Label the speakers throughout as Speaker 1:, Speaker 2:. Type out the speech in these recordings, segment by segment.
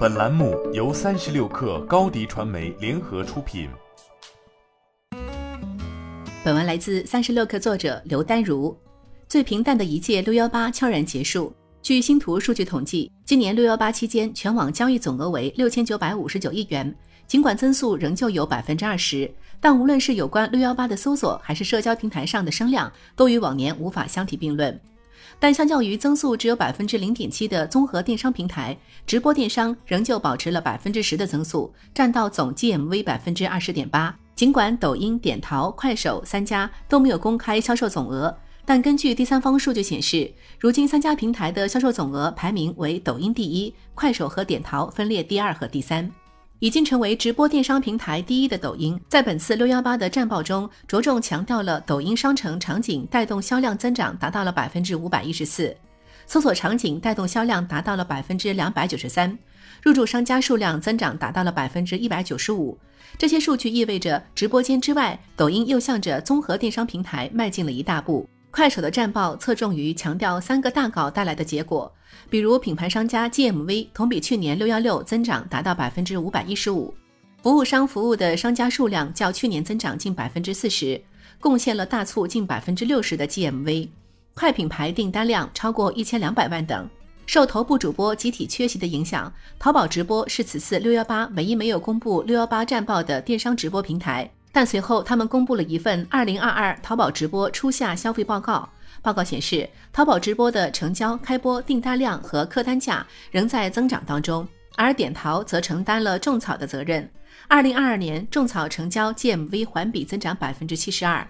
Speaker 1: 本栏目由三十六氪高低传媒联合出品。
Speaker 2: 本文来自三十六氪作者刘丹如。最平淡的一届六幺八悄然结束。据星图数据统计，今年六幺八期间，全网交易总额为六千九百五十九亿元。尽管增速仍旧有百分之二十，但无论是有关六幺八的搜索，还是社交平台上的声量，都与往年无法相提并论。但相较于增速只有百分之零点七的综合电商平台，直播电商仍旧保持了百分之十的增速，占到总 GMV 百分之二十点八。尽管抖音、点淘、快手三家都没有公开销售总额。但根据第三方数据显示，如今三家平台的销售总额排名为抖音第一，快手和点淘分列第二和第三。已经成为直播电商平台第一的抖音，在本次六幺八的战报中，着重强调了抖音商城场景带动销量增长达到了百分之五百一十四，搜索场景带动销量达到了百分之两百九十三，入驻商家数量增长达到了百分之一百九十五。这些数据意味着，直播间之外，抖音又向着综合电商平台迈进了一大步。快手的战报侧重于强调三个大稿带来的结果，比如品牌商家 GMV 同比去年六幺六增长达到百分之五百一十五，服务商服务的商家数量较去年增长近百分之四十，贡献了大促近百分之六十的 GMV，快品牌订单量超过一千两百万等。受头部主播集体缺席的影响，淘宝直播是此次六幺八唯一没有公布六幺八战报的电商直播平台。但随后，他们公布了一份二零二二淘宝直播初夏消费报告。报告显示，淘宝直播的成交、开播、订单量和客单价仍在增长当中，而点淘则承担了种草的责任。二零二二年，种草成交 GMV 环比增长百分之七十二。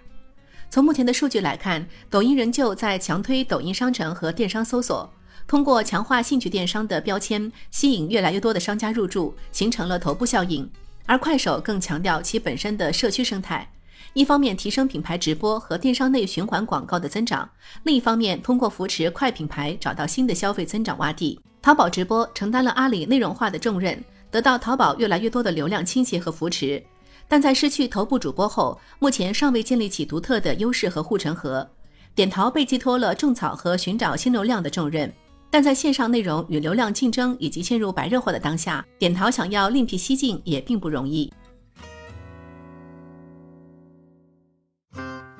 Speaker 2: 从目前的数据来看，抖音仍旧在强推抖音商城和电商搜索，通过强化兴趣电商的标签，吸引越来越多的商家入驻，形成了头部效应。而快手更强调其本身的社区生态，一方面提升品牌直播和电商内循环广告的增长，另一方面通过扶持快品牌找到新的消费增长洼地。淘宝直播承担了阿里内容化的重任，得到淘宝越来越多的流量倾斜和扶持，但在失去头部主播后，目前尚未建立起独特的优势和护城河。点淘被寄托了种草和寻找新流量的重任。但在线上内容与流量竞争以及陷入白热化的当下，点淘想要另辟蹊径也并不容易。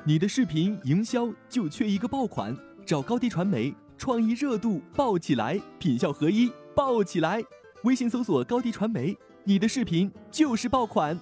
Speaker 3: 你的视频营销就缺一个爆款，找高低传媒，创意热度爆起来，品效合一爆起来。微信搜索高低传媒，你的视频就是爆款。